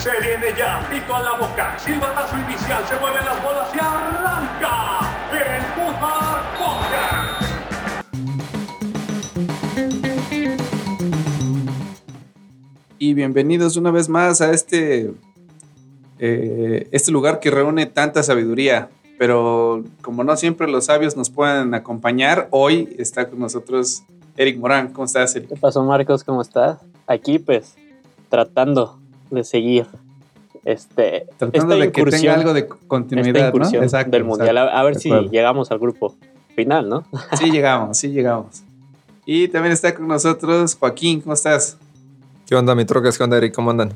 Se viene ya, pico a la boca, silbatazo inicial, se mueven las bolas y arranca el Fútbol Podcast. Y bienvenidos una vez más a este, eh, este lugar que reúne tanta sabiduría. Pero como no siempre los sabios nos pueden acompañar, hoy está con nosotros Eric Morán. ¿Cómo estás, Eric? ¿Qué pasó, Marcos? ¿Cómo estás? Aquí, pues, tratando de seguir este, Tratando de que tenga algo de continuidad, del Mundial. A, a ver si acuerdo. llegamos al grupo final, ¿no? Sí llegamos, sí llegamos. Y también está con nosotros Joaquín. ¿Cómo estás? ¿Qué onda, mi trocas? ¿Qué onda, Eric? ¿Cómo andan?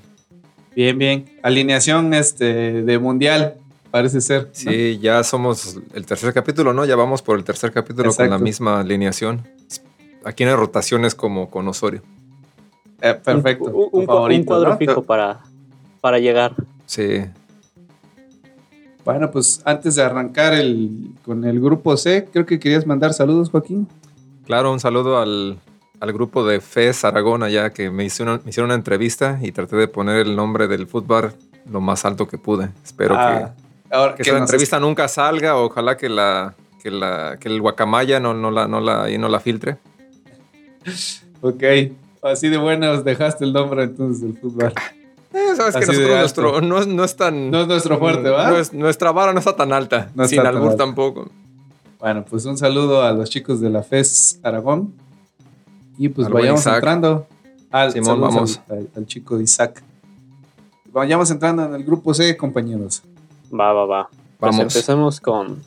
Bien, bien. Alineación este, de Mundial, parece ser. ¿no? Sí, ya somos el tercer capítulo, ¿no? Ya vamos por el tercer capítulo con la misma alineación. Aquí no hay rotaciones como con Osorio. Eh, perfecto. Un, tu un- un favorito, cuadro ¿no? fijo para, para llegar. Sí. Bueno, pues antes de arrancar el, con el grupo C, creo que querías mandar saludos, Joaquín. Claro, un saludo al, al grupo de FES Aragón allá que me, hizo una- me hicieron una entrevista y traté de poner el nombre del fútbol lo más alto que pude. Espero Ah, ahora que, que esa nos- entrevista nunca salga. Ojalá que la que, la, que el guacamaya no, no, la, no, la, ahí no la filtre. Ok, así de buenos dejaste el nombre entonces del fútbol. Eh, sabes que Así de nosotros alto. nuestro, no, es- no es tan. No es nuestro fuerte, ¿va? no es- nuestra vara no está tan alta. No está sin albur alta. tampoco. Bueno, pues un saludo a los chicos de la FES Aragón. Y pues vayamos Isaac. entrando. Al, Simón, vamos. Al, chico de Isaac. Vayamos entrando en el grupo C, compañeros. Va, va, va. Pues Vamos. empecemos con,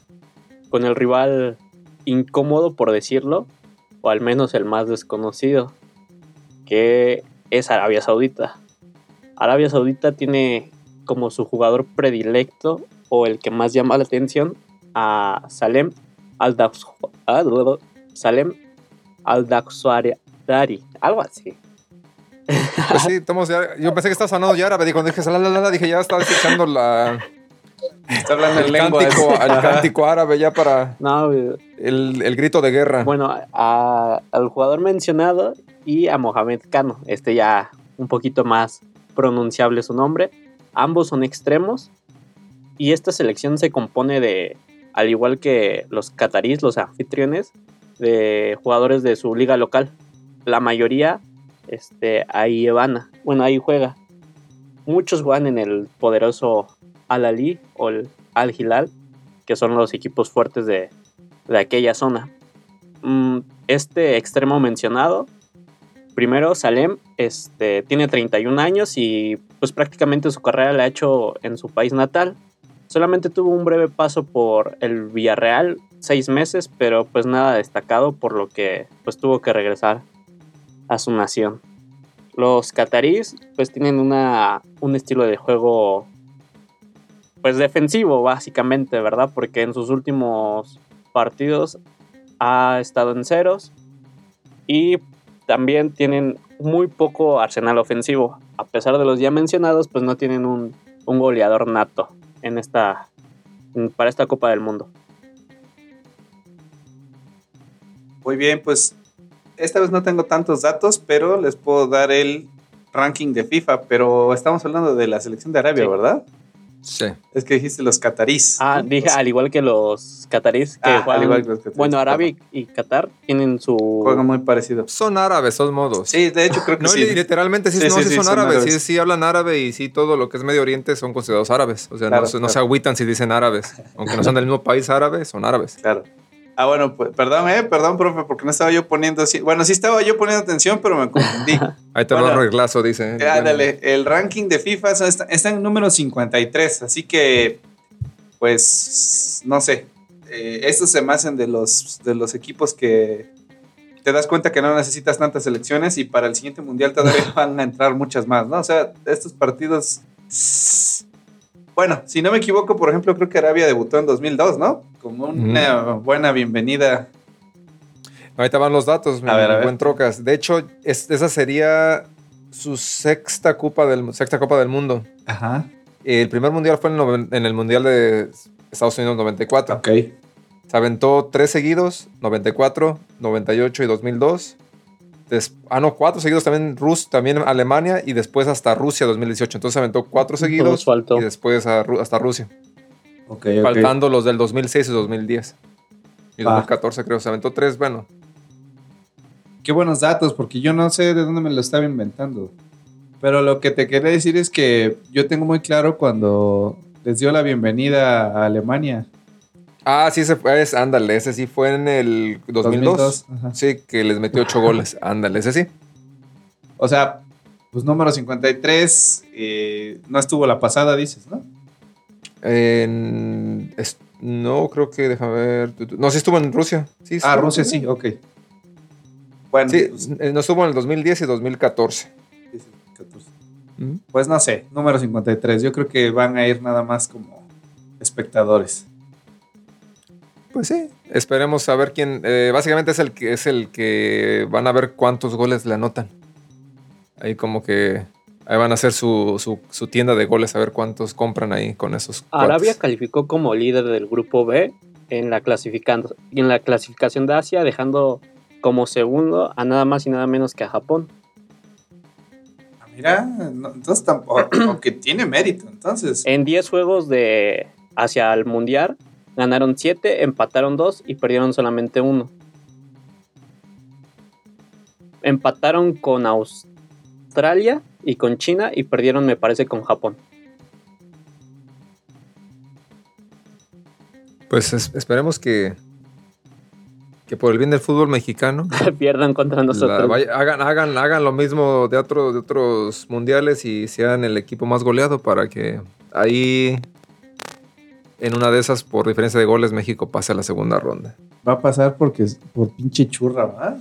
con el rival incómodo, por decirlo, o al menos el más desconocido, que es Arabia Saudita. Arabia Saudita tiene como su jugador predilecto o el que más llama la atención a Salem al Salem al algo así. Pues sí, estamos ya- yo pensé que estabas hablando ya árabe. Cuando dije, la, la, la, dije, ya estaba escuchando la, Está hablando el, cántico, el cántico árabe ya para No, el, el grito de guerra. Bueno, a- al jugador mencionado y a Mohamed Kano. Este ya un poquito más pronunciable su nombre. Ambos son extremos. Y esta selección se compone de, al igual que los catarís, los anfitriones, de jugadores de su liga local. La mayoría este, ahí van. Bueno, ahí juega. Muchos juegan en el poderoso Al Ali o el Al Hilal, que son los equipos fuertes de, de aquella zona. Mm, Este extremo mencionado, primero Salem, este, tiene 31 años y pues prácticamente su carrera la ha hecho en su país natal. Solamente tuvo un breve paso por el Villarreal, seis meses, pero pues nada destacado por lo que pues tuvo que regresar a su nación. Los cataríes pues tienen una, un estilo de juego pues defensivo básicamente, ¿verdad? Porque en sus últimos partidos ha estado en ceros y también tienen muy poco arsenal ofensivo. A pesar de los ya mencionados, pues no tienen un, un goleador nato en esta, para esta Copa del Mundo. Muy bien, pues esta vez no tengo tantos datos, pero les puedo dar el ranking de FIFA. Pero estamos hablando de la selección de Arabia, Sí. ¿verdad? Sí. Es que dijiste los catarís. Ah, ¿no? dije, Los- al igual que los cataríes que Ah, al igual que los catarís, Bueno, Arabia y Qatar tienen su... Juegan muy parecido. Son árabes, son modos. Sí, de hecho creo que No, sí. li- literalmente sí, Sí, no, sí, sí sí, son, son árabes, árabes. Sí, sí hablan árabe y sí todo lo que es Medio Oriente son considerados árabes. O sea, Claro, no, se- no se claro. agüitan si dicen árabes. Aunque no son del mismo país árabe, son árabes. Claro. Ah, bueno, pues, perdón, eh, perdón, profe, porque no estaba yo poniendo así. Bueno, sí estaba yo poniendo atención, pero me confundí. Ahí te va Bueno. un reglazo, dice. Eh, Ándale, el ranking de FIFA está, está en número 53, así que, pues, no sé. Eh, estos se me hacen de los, de los equipos que te das cuenta que no necesitas tantas selecciones y para el siguiente mundial todavía van a entrar muchas más, ¿no? O sea, estos partidos. Bueno, si no me equivoco, por ejemplo, creo que Arabia debutó en 2002, ¿no? Como una buena bienvenida. Ahí te van los datos, mi A ver, a ver. buen Trocas. De hecho, es- esa sería su sexta Copa del, sexta Copa del Mundo. Ajá. El primer mundial fue en el, noven- en el Mundial de Estados Unidos 94. Ok. Se aventó tres seguidos, 94, 98 y 2002. des- ah, no, cuatro seguidos también Rus, también Alemania y después hasta Rusia 2018. Entonces aventó cuatro seguidos y después a hasta Rusia. Faltando los del 2006 y 2010. Y Va. 2014 creo. Se aventó tres, bueno. Qué buenos datos, porque yo no sé de dónde me lo estaba inventando. Pero lo que te quería decir es que yo tengo muy claro cuando les dio la bienvenida a Alemania. Ah, sí, ese fue, es, ándale, ese sí fue en el 2002. 2002, ajá. Sí, que les metió ocho goles. Ándale, ese sí. O sea, pues número 53 eh, no estuvo la pasada, dices, ¿no? En- es- no, creo que, déjame ver. No, sí estuvo en Rusia. Sí, Ah, Rusia sí, ok. Bueno, Sí, pues, eh, no estuvo en el 2010 y 2014. 14. Ujú. Pues no sé, número 53. Yo creo que van a ir nada más como espectadores. Pues sí, esperemos saber quién. eh, básicamente es el que es el que van a ver cuántos goles le anotan. Ahí como que ahí van a hacer su, su- su tienda de goles, a ver cuántos compran ahí con esos. Arabia cuates. calificó como líder del grupo B en la, clasificando- en la clasificación de Asia, dejando como segundo a nada más y nada menos que a Japón. Ah, Mira, no, entonces tampoco, aunque tiene mérito, entonces. En 10 juegos de hacia el Mundial, ganaron 7, empataron 2 y perdieron solamente uno. Empataron con Australia y con China y perdieron, me parece, con Japón. Pues es- esperemos que, que por el bien del fútbol mexicano Pierdan contra la- nosotros. vaya- hagan, hagan, hagan lo mismo de, otro- de otros mundiales y sean el equipo más goleado para que ahí en una de esas, por diferencia de goles, México pase a la segunda ronda. Va a pasar porque por pinche churra, ¿va?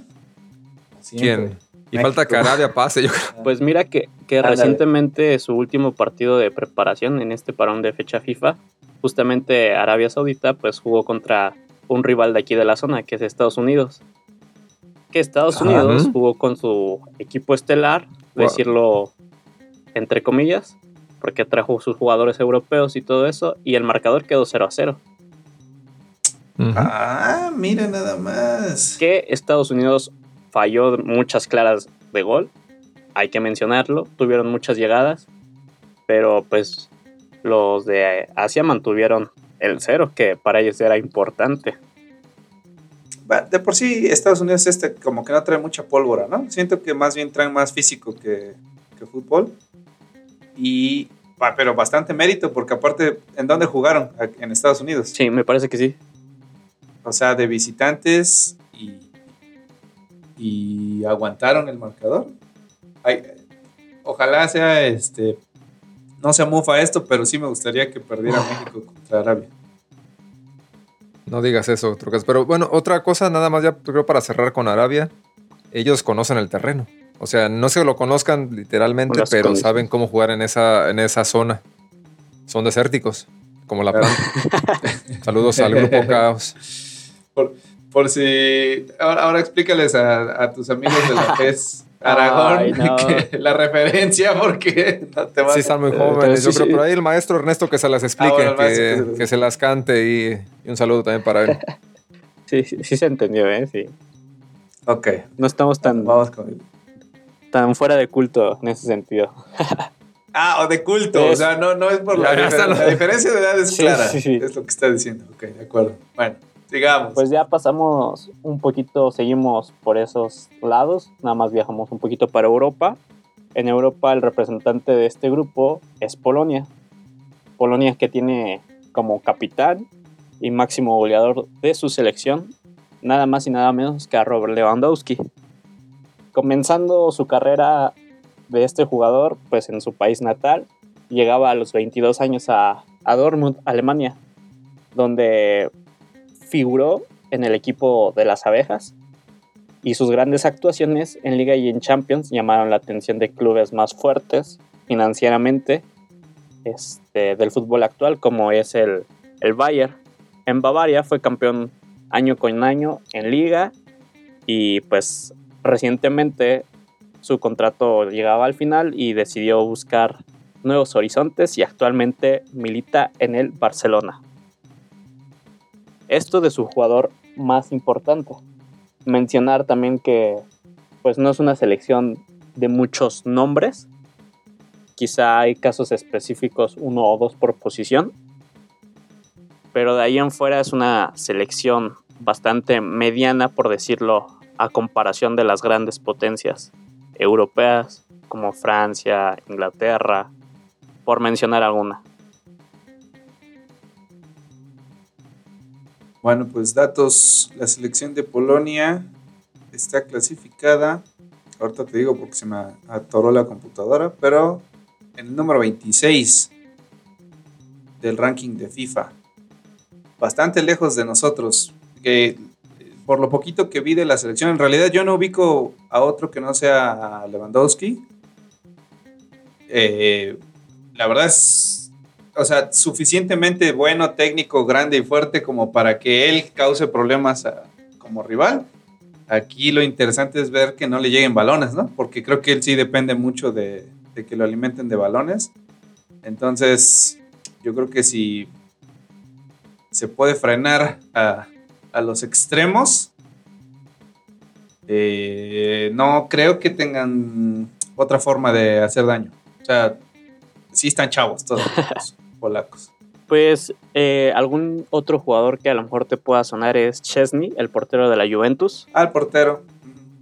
Siempre. ¿Quién? Y México. falta que Arabia pase, yo creo. Pues mira que, que Ándale. recientemente su último partido de preparación en este parón de fecha FIFA, justamente Arabia Saudita, pues jugó contra un rival de aquí de la zona, que es Estados Unidos. Que Estados. Unidos jugó con su equipo estelar, Wow. decirlo entre comillas, porque trajo sus jugadores europeos y todo eso, y el marcador quedó 0 a 0. Ujú. Ah, mira nada más. que Estados Unidos falló muchas claras de gol, hay que mencionarlo, tuvieron muchas llegadas, pero pues los de Asia mantuvieron el cero, que para ellos era importante. De por sí, Estados Unidos este como que no trae mucha pólvora, ¿no? Siento que más bien traen más físico que, que fútbol. Y, pero bastante mérito, porque aparte, ¿en dónde jugaron? En Estados Unidos. Sí, me parece que sí. O sea, de visitantes y, y aguantaron el marcador. Ay, ojalá sea este. No se mufa esto, pero sí me gustaría que perdiera México contra Arabia. No digas eso, Trucas. Pero bueno, otra cosa, nada más ya creo para cerrar con Arabia. Ellos conocen el terreno. O sea, no se lo conozcan literalmente, Las pero saben cómo jugar en esa, en esa zona. Son desérticos, como la planta. Saludos al grupo Caos. Por, por si. Ahora, ahora explícales a, a tus amigos de la PES Aragón Ay, no. que la referencia, porque no te vas Sí, a- están muy jóvenes. Yo sí, creo sí. por ahí el maestro Ernesto que se las explique, bueno, maestro que, que se- que se las cante y, y un saludo también para él. Sí, sí, sí se entendió, ¿eh? Sí. Ok, No estamos tan, vamos con. tan fuera de culto en ese sentido. Ah, o de culto. O sea, no, no es por la, está, diferencia. La diferencia de edad es Sí, clara. sí, sí. Es lo que está diciendo. Ok, de acuerdo. Bueno, Pues ya pasamos un poquito, seguimos por esos lados, nada más viajamos un poquito para Europa. En Europa el representante de este grupo es Polonia. Polonia que tiene como capitán y máximo goleador de su selección, nada más y nada menos que a Robert Lewandowski. Comenzando su carrera de este jugador, pues en su país natal, llegaba a los 22 años a, a Dortmund, Alemania, donde figuró en el equipo de las abejas y sus grandes actuaciones en Liga y en Champions llamaron la atención de clubes más fuertes financieramente este, del fútbol actual como es el, el Bayern. En Bavaria fue campeón año con año en Liga y pues recientemente su contrato llegaba al final y decidió buscar nuevos horizontes y actualmente milita en el Barcelona. Esto de su jugador más importante. Mencionar también que pues no es una selección de muchos nombres. Quizá hay casos específicos, uno o dos por posición. Pero de ahí en fuera es una selección bastante mediana, por decirlo, a comparación de las grandes potencias europeas como Francia, Inglaterra, por mencionar alguna. Bueno, pues datos, la selección de Polonia está clasificada, ahorita te digo porque se me atoró la computadora, pero en el número 26 del ranking de FIFA. Bastante lejos de nosotros, que por lo poquito que vi de la selección, en realidad yo no ubico a otro que no sea Lewandowski. Eh, la verdad es, o sea, suficientemente bueno, técnico, grande y fuerte como para que él cause problemas como rival. Aquí lo interesante es ver que no le lleguen balones, ¿no? Porque creo que él sí depende mucho de, que lo alimenten de balones. Entonces, yo creo que si se puede frenar a, los extremos, eh, no creo que tengan otra forma de hacer daño. O sea, sí están chavos todos polacos. Pues eh, algún otro jugador que a lo mejor te pueda sonar es Chesney, el portero de la Juventus. Ah, el portero.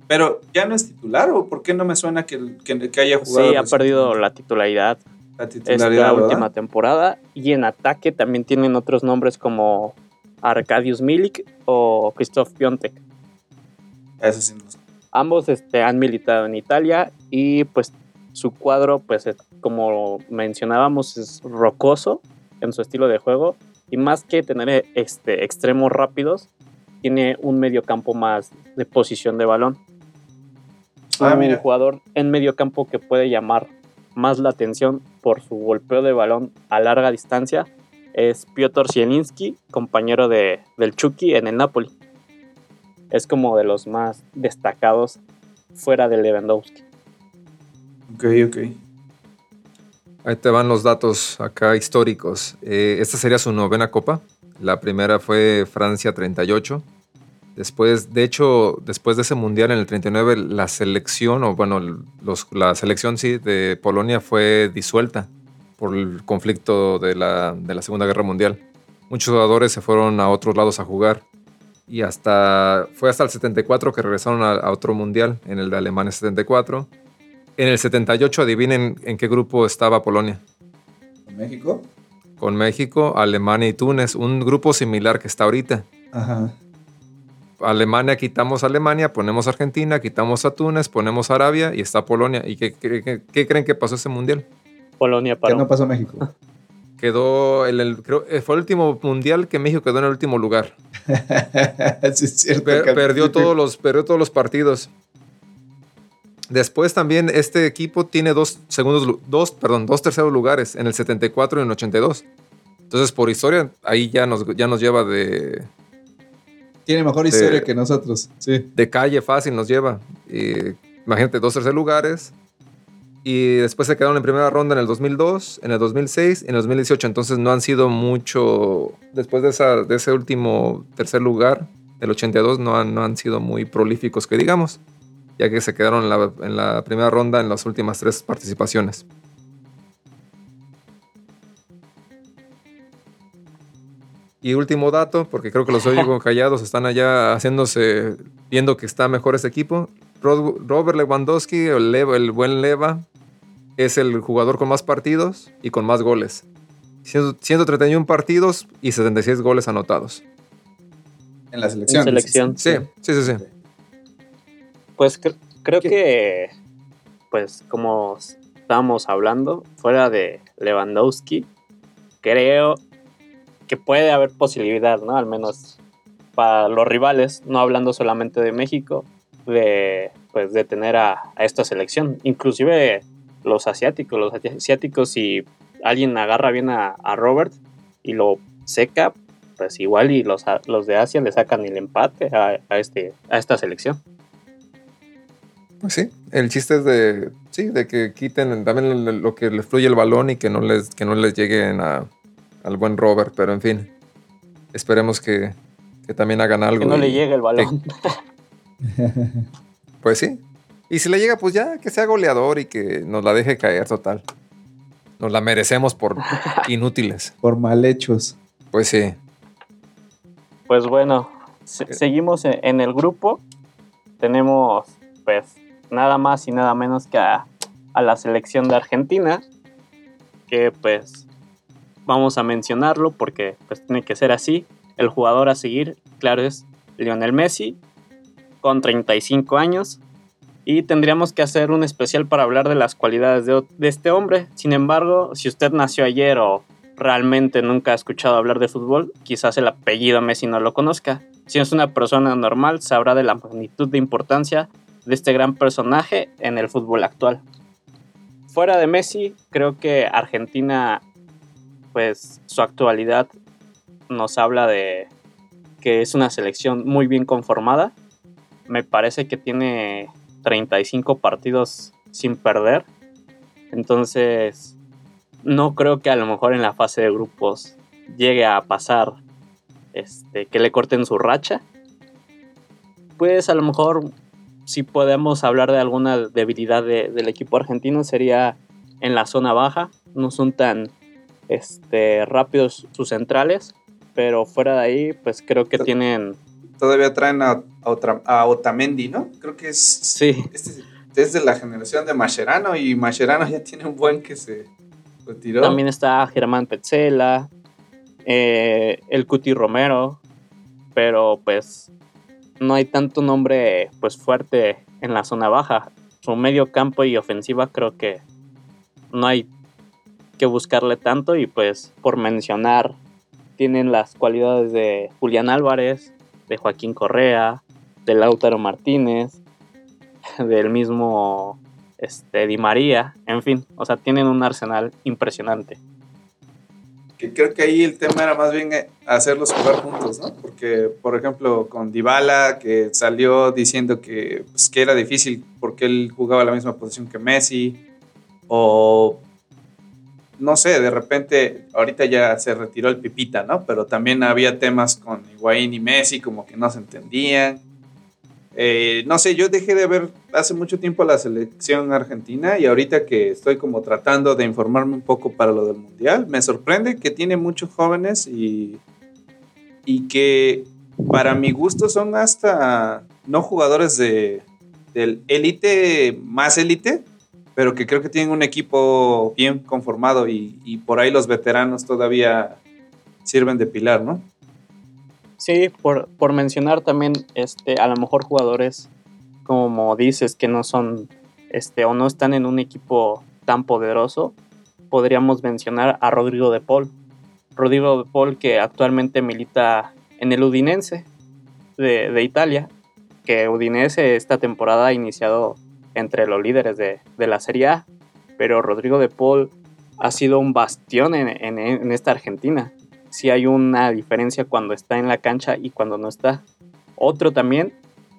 Pero ya no es titular o por qué no me suena que, que, haya jugado. Sí, ha perdido la titularidad. La titularidad. Esta última temporada. Y en ataque también tienen otros nombres como Arkadiusz Milik o Christoph Piontek. Eso sí Ambos este, han militado en Italia y pues su cuadro, pues como mencionábamos, es rocoso en su estilo de juego y más que tener este, extremos rápidos, tiene un medio campo más de posición de balón. Ah, un jugador en medio campo que puede llamar más la atención por su golpeo de balón a larga distancia es Piotr Zielinski, compañero de, del Chucky en el Napoli. Es como de los más destacados fuera de Lewandowski. Ok, ok. Ahí te van los datos acá históricos. Eh, esta sería su novena copa. La primera fue Francia 38. Después, de hecho, después de ese mundial en el 39, la selección, o bueno, la selección sí, de Polonia fue disuelta por el conflicto de la, de la Segunda Guerra Mundial. Muchos jugadores se fueron a otros lados a jugar y hasta fue hasta el 74 que regresaron a, a otro mundial, en el de Alemania 74 en el 78, adivinen en qué grupo estaba Polonia. ¿Con México? Con México, Alemania y Túnez, un grupo similar que está ahorita. Ajá. Alemania, quitamos Alemania, ponemos Argentina, quitamos a Túnez, ponemos Arabia y está Polonia. ¿Y qué, creen que pasó ese mundial? Polonia paró. ¿Qué no pasó México? Quedó, el, creo, eh, fue el último mundial que México quedó en el último lugar. sí, es cierto. perdió, todos los, perdió todos los partidos. Después también este equipo tiene dos segundos, dos, perdón, dos terceros lugares en el 74 y en el 82. Entonces, por historia, ahí ya nos, ya nos lleva de. Tiene mejor historia que nosotros, sí. De calle fácil nos lleva. imagínate, dos terceros lugares. Y después se quedaron en primera ronda en el 2002, en el 2006 y en el 2018. Entonces, no han sido mucho. Después de, esa, de ese último tercer lugar, del 82, no han, no han sido muy prolíficos, que digamos ya que se quedaron en la, primera ronda en las últimas tres participaciones. Y último dato, porque creo que los oigo callados, están allá haciéndose, viendo que está mejor ese equipo. Robert Lewandowski, el, el buen Leva, es el jugador con más partidos y con más goles. 131 partidos y 76 goles anotados. En la selección. En selección. Sí, sí, sí, sí. Pues creo que, pues como estábamos hablando, fuera de Lewandowski, creo que puede haber posibilidad, ¿no? Al menos para los rivales, no hablando solamente de México, de, pues, de tener a, esta selección. Inclusive los asiáticos, los asiáticos, si alguien agarra bien a, Robert y lo seca, pues igual y los, los de Asia le sacan el empate a, este, a esta selección. Pues sí, el chiste es de, sí, de que quiten también lo que les fluye el balón y que no les, que no les lleguen a, al buen Robert, pero en fin, esperemos que, también hagan algo. Que no le llegue el balón. pues sí, Y si le llega, pues ya que sea goleador y que nos la deje caer total. Nos la merecemos por inútiles. Por mal hechos. Pues sí. Pues bueno, se- seguimos en el grupo. Tenemos pues nada más y nada menos que a, la selección de Argentina. Que pues vamos a mencionarlo porque pues tiene que ser así. El jugador a seguir, claro, es Lionel Messi, con 35 años. Y tendríamos que hacer un especial para hablar de las cualidades de, de este hombre. Sin embargo, si usted nació ayer o realmente nunca ha escuchado hablar de fútbol, quizás el apellido Messi no lo conozca. Si es una persona normal, sabrá de la magnitud de importancia de este gran personaje en el fútbol actual. Fuera de Messi, creo que Argentina, pues su actualidad nos habla de que es una selección muy bien conformada. Me parece que tiene 35 partidos sin perder. Entonces, no creo que a lo mejor en la fase de grupos llegue a pasar este, que le corten su racha. Pues a lo mejor si podemos hablar de alguna debilidad de- del equipo argentino sería en la zona baja. No son tan este, rápidos sus centrales, pero fuera de ahí pues creo que tienen... Todavía traen a, a otra- a Otamendi, ¿no? Creo que es. Sí, Este es de la generación de Mascherano y Mascherano ya tiene un buen que se retiró. también está Germán Petzela, eh, el Cuti Romero, pero pues no hay tanto nombre pues fuerte en la zona baja. Su medio campo y ofensiva creo que no hay que buscarle tanto y pues por mencionar tienen las cualidades de Julián Álvarez, de Joaquín Correa, de Lautaro Martínez, del mismo este, Di María, en fin, o sea, tienen un arsenal impresionante. Creo que ahí el tema era más bien eh, hacerlos jugar juntos, ¿no? Porque, por ejemplo, con Dybala, que salió diciendo que, pues, que era difícil porque él jugaba la misma posición que Messi, o no sé, de repente, ahorita ya se retiró el Pipita, ¿no? Pero también había temas con Higuaín y Messi, como que no se entendían. Eh, no sé, yo dejé de ver hace mucho tiempo la selección argentina y ahorita que estoy como tratando de informarme un poco para lo del mundial, me sorprende que tiene muchos jóvenes y, y que para mi gusto son hasta no jugadores de, del élite más élite, pero que creo que tienen un equipo bien conformado y, y por ahí los veteranos todavía sirven de pilar, ¿no? Sí, por, por mencionar también, este, a lo mejor jugadores, como dices, que no son, este, o no están en un equipo tan poderoso, podríamos mencionar a Rodrigo de Paul. Rodrigo de Paul que actualmente milita en el Udinense de, de Italia, que Udinese esta temporada ha iniciado entre los líderes de, de la Serie A, pero Rodrigo de Paul ha sido un bastión en, en- en esta Argentina sí hay una diferencia cuando está en la cancha y cuando no está. Otro también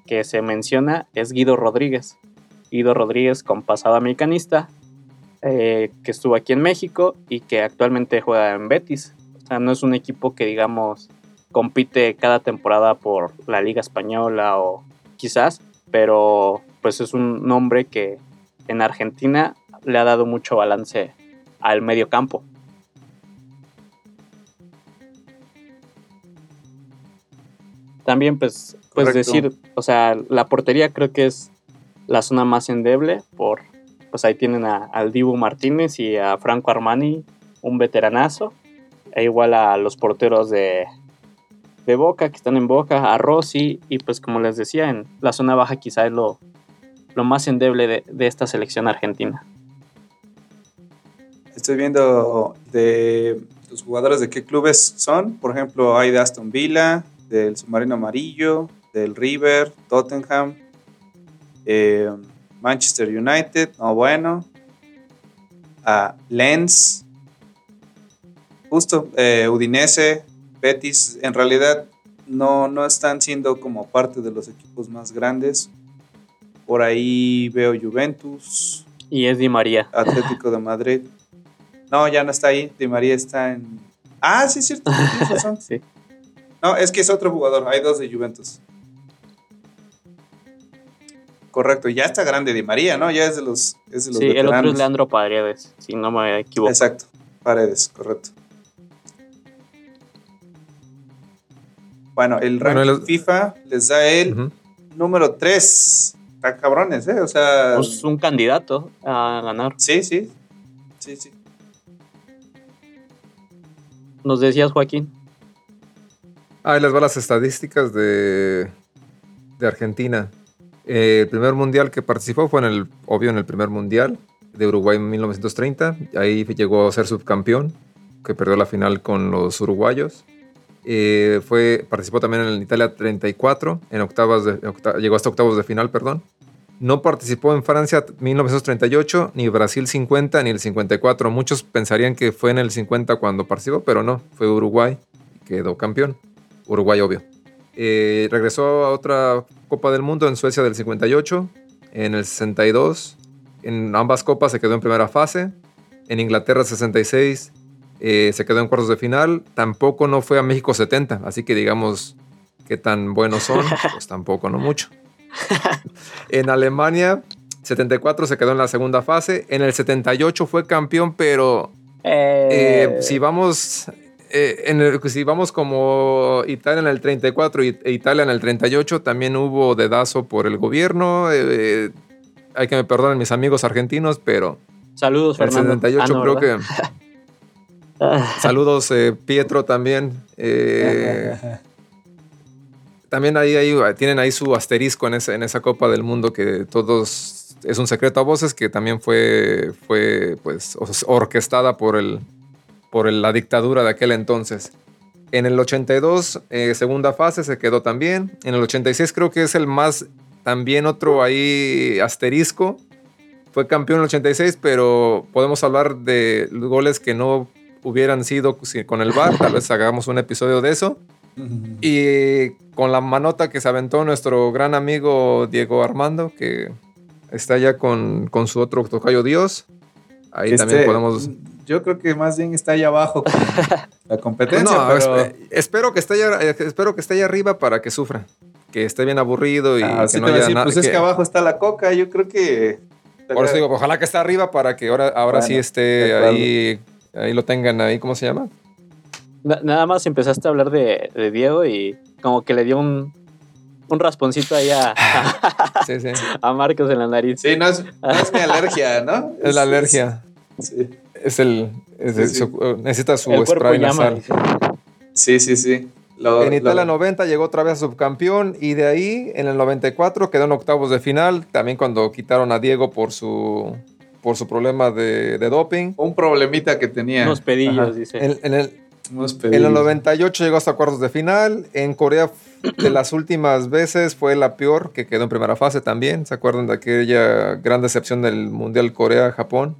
que se menciona es Guido Rodríguez. Guido Rodríguez con pasado americanista, eh, que estuvo aquí en México y que actualmente juega en Betis. O sea, no es un equipo que digamos compite cada temporada por la Liga Española o quizás, pero pues es un nombre que en Argentina le ha dado mucho balance al medio campo. También, pues, pues Correcto. decir, o sea, la portería creo que es la zona más endeble por, pues ahí tienen a, al Dibu Martínez y a Franco Armani, un veteranazo, e igual a los porteros de, de Boca, que están en Boca, a Rossi, y pues como les decía, en la zona baja quizá es lo, lo más endeble de, de esta selección argentina. Estoy viendo de los jugadores de qué clubes son. Por ejemplo, hay de Aston Villa, del Submarino Amarillo, del River, Tottenham, eh, Manchester United, no bueno, a Lens, justo, eh, Udinese, Betis. En realidad no, no están siendo como parte de los equipos más grandes. Por ahí veo Juventus, Y es Di María. Atlético de Madrid. No, ya no está ahí. Di María está en. Ah, sí, es cierto. Tienes razón. Sí. No, es que es otro jugador. Hay dos de Juventus. correcto. Ya está grande Di María, ¿no? Ya es de los, es de los Sí, el otro es Leandro Paredes, si no me equivoco. Exacto. Paredes, correcto. Bueno, el Bueno, ranking el- FIFA les da el número 3. Está cabrones, ¿eh? O sea, Pues un candidato a ganar. sí, sí. Sí, sí. Nos decías, Joaquín. Ahí les va las estadísticas de, de Argentina. Eh, el primer mundial que participó fue en el, obvio, en el primer mundial de Uruguay en 1930. Ahí llegó a ser subcampeón, que perdió la final con los uruguayos. Eh, fue, participó también en Italia 34, en octavas de, octa- llegó hasta octavos de final, perdón. No participó en Francia 1938, ni Brasil 50, ni el 54. Muchos pensarían que fue en el 50 cuando participó, pero no, fue Uruguay quedó campeón. Uruguay, obvio. Eh, regresó a otra Copa del Mundo en Suecia del 58, en el 62. En ambas copas se quedó en primera fase. En Inglaterra 66 eh, se quedó en cuartos de final. Tampoco no fue a México 70, así que digamos que tan buenos son, pues tampoco, no mucho. En Alemania 74 se quedó en la segunda fase. En el 78 fue campeón, pero Eh, si vamos eh, en el- si vamos como Italia en el 34 y- e Italia en el 38, también hubo dedazo por el gobierno. eh, hay que me perdonen mis amigos argentinos, pero Saludos, en el Fernando. 78 Ah, no, creo ¿verdad? que... Ah, Saludos, eh, Pietro también. eh, también ahí, ahí tienen ahí su asterisco en, ese- en esa Copa del Mundo que todos es un secreto a voces que también fue, fue pues orquestada por el por la dictadura de aquel entonces. En el 82, eh, segunda fase, se quedó también. En el 86 creo que es el más, también otro ahí asterisco. Fue campeón en el 86, pero podemos hablar de goles que no hubieran sido si- con el VAR. Tal vez hagamos un episodio de eso. Y con la manota que se aventó nuestro gran amigo Diego Armando, que está ya con, con su otro tocayo Dios. Ahí Este, también podemos... Yo creo que más bien está ahí abajo con la competencia, no, pero... espe- espero, que esté allá, espero que esté allá arriba para que sufra. Que esté bien aburrido y Ah, que sí no haya decir, nada. pues es que abajo está la coca, yo creo que... Por eso digo, ojalá que esté arriba para que ahora, ahora Bueno, sí esté ahí, ahí lo tengan ahí, ¿cómo se llama? na- nada más empezaste a hablar de, de Diego y como que le dio un, un rasponcito ahí a, Sí, sí. a Marcos en la nariz. Sí, no es, no es mi alergia, ¿no? Es la alergia. Sí, Es el. es el- Sí, sí. su- necesita su El cuerpo spray llama. nasal. dice. sí, sí. sí. Lo- En Italia lo- 90 llegó otra vez a subcampeón y de ahí en el 94 quedó en octavos de final, también cuando quitaron a Diego por su por su problema de, de doping. Un problemita que tenía. Unos pedillos, Ajá, dice. En, en el, unos en pedillos. el 98 llegó hasta cuartos de final. En Corea de las últimas veces fue la peor, que quedó en primera fase también. ¿Se acuerdan de aquella gran decepción del Mundial Corea-Japón?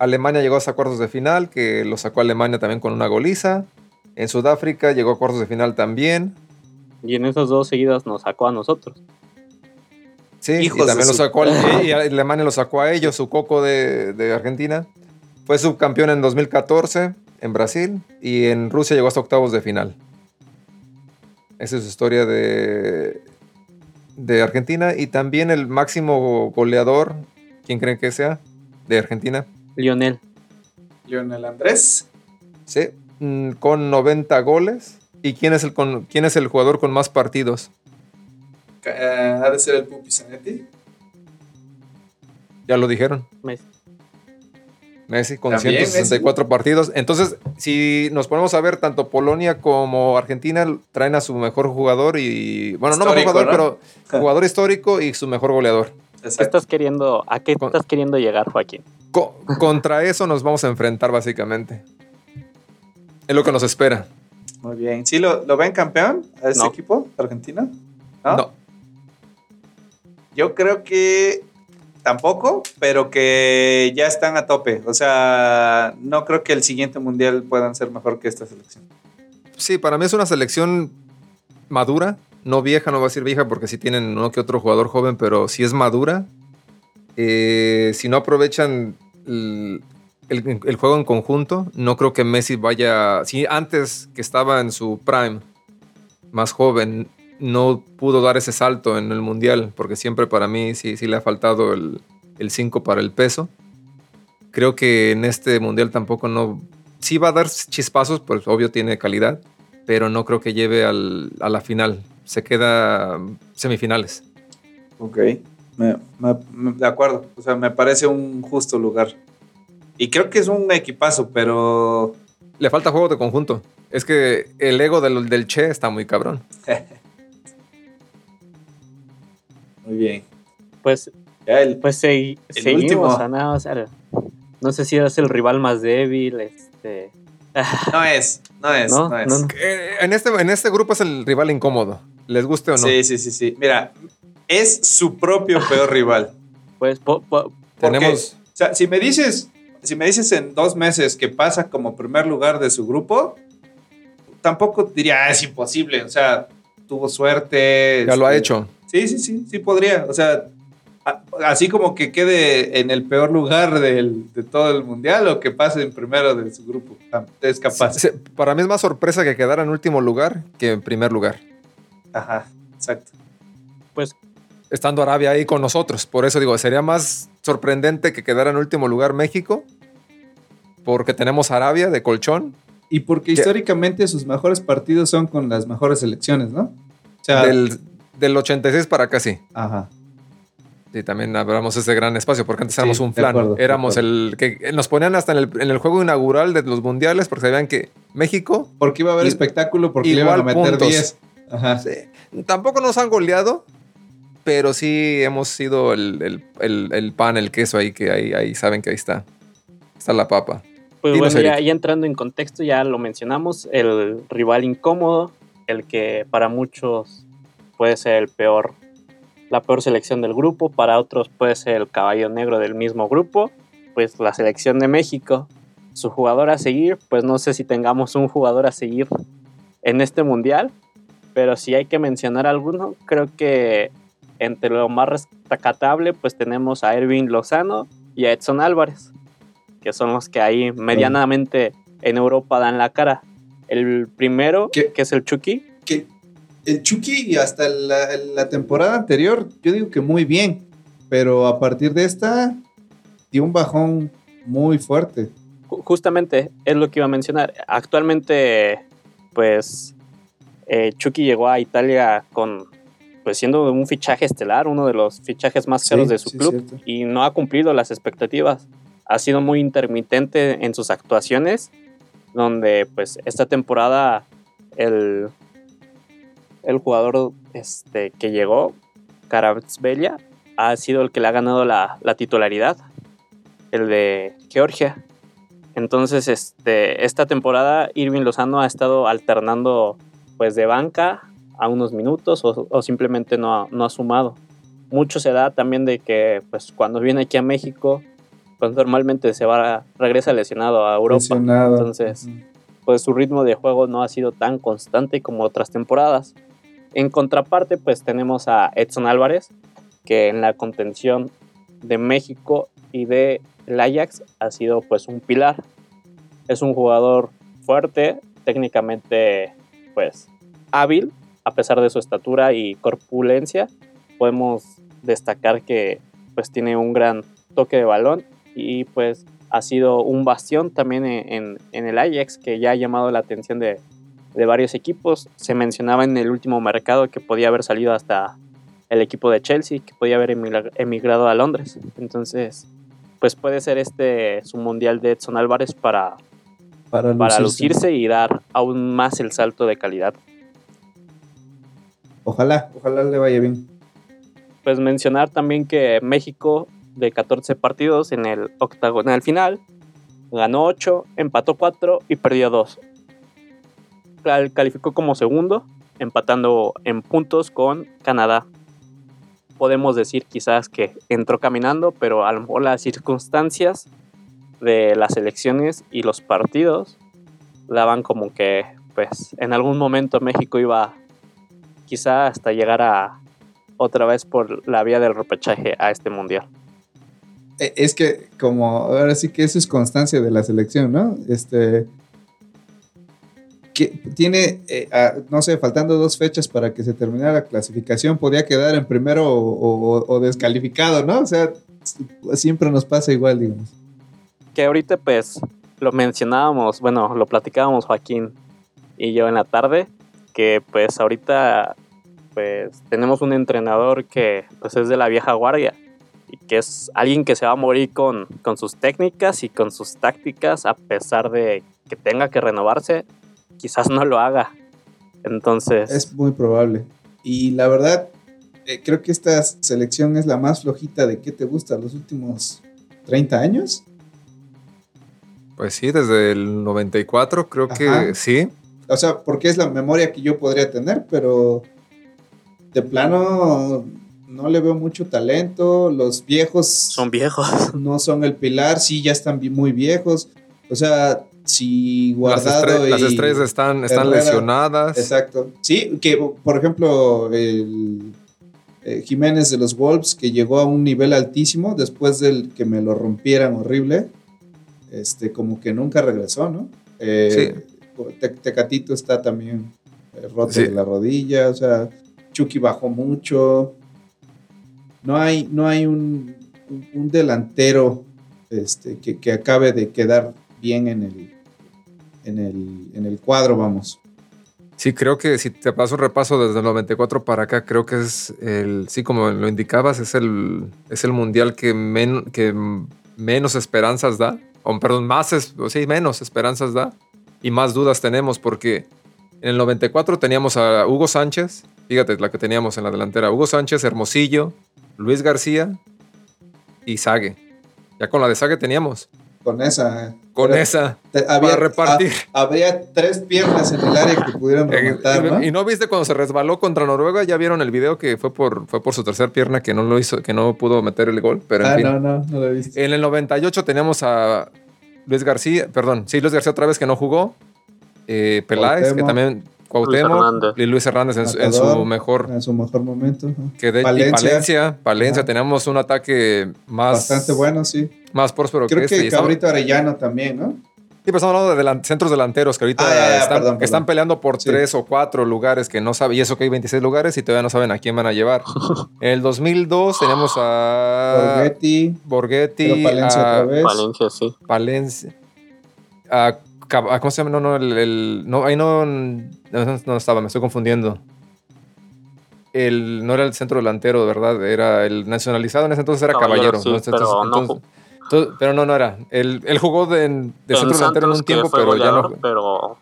Alemania llegó hasta cuartos de final, que lo sacó Alemania también con una goliza. En Sudáfrica llegó a cuartos de final también. Y en esos dos seguidas nos sacó a nosotros. Sí, Hijos y también lo su- sacó al- y Alemania lo sacó a ellos, su coco de, de Argentina. Fue subcampeón en 2014 en Brasil y en Rusia llegó hasta octavos de final. Esa es su historia de, de Argentina y también el máximo goleador, ¿quién creen que sea? De Argentina. Lionel. Lionel Andrés. Sí, mm, con 90 goles. ¿Y quién es el, con, quién es el jugador con más partidos? Eh, ha de ser el Pupi Zanetti. Ya lo dijeron. Messi. Messi con También 164 partidos. Entonces, si nos ponemos a ver, tanto Polonia como Argentina traen a su mejor jugador y. Bueno, no mejor jugador, ¿no? pero jugador histórico y su mejor goleador. ¿Qué Exacto. estás queriendo, ¿A qué Con- estás queriendo llegar, Joaquín? Co- contra eso nos vamos a enfrentar, básicamente. Es lo que nos espera. Muy bien. ¿Sí lo, lo ven campeón a este No. equipo argentino? ¿No? No. Yo creo que tampoco, pero que ya están a tope. O sea, no creo que el siguiente mundial puedan ser mejor que esta selección. Sí, para mí es una selección madura. No vieja, no voy a decir vieja porque sí tienen uno que otro jugador joven, pero sí es madura. Eh, si no aprovechan el juego en conjunto, no creo que Messi vaya. Si antes que estaba en su prime, más joven, no pudo dar ese salto en el mundial, porque siempre para mí sí, sí le ha faltado el 5 para el peso. Creo que en este mundial tampoco no. Sí va a dar chispazos, pues obvio tiene calidad, pero no creo que lleve al, a la final. Se queda semifinales. Ok, de acuerdo. O sea, me parece un justo lugar. Y creo que es un equipazo, pero... Le falta juego de conjunto. Es que el ego del, del Che está muy cabrón. muy bien. Pues, pues seguimos no sé si es el rival más débil. Este... No es, no es, no, es. Eh, en, este, en este grupo es el rival incómodo. ¿Les guste o no? Sí, sí, sí, sí. Mira, es su propio peor rival. Pues tenemos. O sea, si me dices si me dices en dos meses que pasa como primer lugar de su grupo, tampoco diría, ah, es imposible. O sea, tuvo suerte. Ya lo ha este, hecho. Sí, sí, sí, sí podría. O sea, así como que quede en el peor lugar de todo el mundial o que pase en primero de su grupo. Es capaz. para mí es más sorpresa que quedara en último lugar que en primer lugar. Ajá, exacto. Pues estando Arabia ahí con nosotros. Por eso digo, sería más sorprendente que quedara en último lugar México, porque tenemos Arabia de colchón. Y porque históricamente sus mejores partidos son con las mejores selecciones, ¿no? O sea, del, del 86 para acá sí. Ajá. Sí, también hablamos ese gran espacio, porque antes éramos un flan. éramos el que nos ponían hasta en el, en el, juego inaugural de los mundiales, porque sabían que México. Porque iba a haber espectáculo, porque le iban a meter 10. Ajá. Tampoco nos han goleado, pero sí hemos sido el, pan, el queso ahí, que ahí, ahí saben que ahí está. Está la papa. Pues bueno, ya, entrando en contexto, ya lo mencionamos, el rival incómodo, el que para muchos puede ser el peor, la peor selección del grupo, para otros puede ser el caballo negro del mismo grupo, pues la selección de México, su jugador a seguir, pues no sé si tengamos un jugador a seguir en este mundial, pero si hay que mencionar alguno, creo que entre lo más rescatable, pues tenemos a Erwin Lozano y a Edson Álvarez, que son los que ahí medianamente en Europa dan la cara. El primero, que es el Chucky. El Chucky hasta la, la, temporada anterior, yo digo que muy bien, pero a partir de esta dio un bajón muy fuerte. Justamente es lo que iba a mencionar. Actualmente, pues, eh, Chucky llegó a Italia con pues siendo un fichaje estelar, uno de los fichajes más caros de su club y no ha cumplido las expectativas. Ha sido muy intermitente en sus actuaciones, donde pues esta temporada el, el jugador este, que llegó, Karabsbelia, ha sido el que le ha ganado la, la titularidad, el de Georgia. Entonces, este, esta temporada Irving Lozano ha estado alternando pues de banca a unos minutos o, simplemente no ha, no ha, sumado. Mucho se da también de que pues cuando viene aquí a México, pues normalmente se va, regresa lesionado a Europa. Entonces, pues su ritmo de juego no ha sido tan constante como otras temporadas. En contraparte, pues tenemos a Edson Álvarez, que en la contención de México y de el Ajax ha sido pues un pilar. Es un jugador fuerte, técnicamente pues hábil a pesar de su estatura y corpulencia, podemos destacar que pues tiene un gran toque de balón y pues ha sido un bastión también en, el Ajax que ya ha llamado la atención de, varios equipos. Se mencionaba en el último mercado que podía haber salido hasta el equipo de Chelsea, que podía haber emigrado a Londres. Entonces, pues puede ser este su mundial de Edson Álvarez para, para, para lucirse y dar aún más el salto de calidad Ojalá, ojalá le vaya bien. Pues mencionar también que México de 14 partidos en el octagonal final ganó 8, empató 4 y perdió 2. Calificó como segundo, empatando en puntos con Canadá. Podemos decir quizás que entró caminando, pero a lo mejor las circunstancias de las elecciones y los partidos daban como que pues en algún momento México iba quizá hasta llegar a otra vez por la vía del repechaje a este mundial. E, es que como ahora sí que eso es constancia de la selección, ¿no? Este tiene, eh, no sé, faltando dos fechas para que se terminara la clasificación, podía quedar en primero o, o- o descalificado, ¿no? O sea, siempre nos pasa igual, digamos. Que ahorita pues lo mencionábamos, bueno, lo platicábamos Joaquín y yo en la tarde, que pues ahorita pues tenemos un entrenador que pues es de la vieja guardia y que es alguien que se va a morir con, con sus técnicas y con sus tácticas a pesar de que tenga que renovarse, quizás no lo haga. Entonces, Es muy probable. Y la verdad, eh, creo que esta selección es la más flojita de qué te gusta los últimos 30 años. Pues sí, desde el 94 creo que sí. O sea, porque es la memoria que yo podría tener, pero de plano no le veo mucho talento. Los viejos son viejos. no son el pilar, sí, ya están muy viejos. O sea, si Las, guardado estre- las y- estrellas están, están Herrera. lesionadas. Exacto. Sí, que por ejemplo, el eh, Jiménez de los Wolves, que llegó a un nivel altísimo después del que me lo rompieran horrible, este, como que nunca regresó, ¿no? Eh, Te- Tecatito está también eh, roto Sí. de la rodilla, o sea, Chucky bajó mucho. No hay, no hay un, un- un delantero este, que, que acabe de quedar bien en el, en el, en el cuadro, vamos. Sí, creo que si te paso un repaso desde el 94 para acá, creo que es el, sí, como lo indicabas, es el, es el mundial que, men- que menos esperanzas da, o perdón, más, es- sí, menos esperanzas da y más dudas tenemos porque en el 94 teníamos a Hugo Sánchez, fíjate la que teníamos en la delantera, Hugo Sánchez, Hermosillo, Luis García y Sague. Ya con la de Sague teníamos, Con esa. con Pero esa, te- para repartir. ha- habría tres piernas en el área que pudieran rematar, ¿no? Eh, Y no viste cuando se resbaló contra Noruega, ya vieron el video que fue por, fue por su tercer pierna que no lo hizo, que no pudo meter el gol, pero en ah, fin. no, no, no lo he visto. En el 98 teníamos a Luis García, perdón, sí, Luis García otra vez que no jugó. Eh, Peláez, que también Cuauhtémoc y Luis Hernández en, su- en su Matador. mejor. en su mejor momento. Que de, y Palencia. Palencia, Palencia, Ajá. teníamos un ataque más, Bastante bueno, sí. más próspero Creo que este. que y estamos- Cabrito Arellano también, ¿no? Sí, pero estamos hablando de delan- centros delanteros que ahorita Ah, ya, ya, están, perdón, que están perdón. peleando por Sí. tres o cuatro lugares que no saben, y eso que hay 26 lugares y todavía no saben a quién van a llevar. En el 2002 tenemos a Borghetti, Borghetti, Palencia a otra vez. Valencia, sí. Palencia, a- ¿cómo se llama? No, no, el, el- no, ahí no, no, no estaba, me estoy confundiendo. El, no era el centro delantero, de verdad, era el nacionalizado en ese entonces era Caballero, Caballero. sí, ¿no? Entonces- pero no entonces- entonces- pero no, no era. Él, él jugó de, de centro En delantero en un tiempo, fue pero ya goleador, no Pero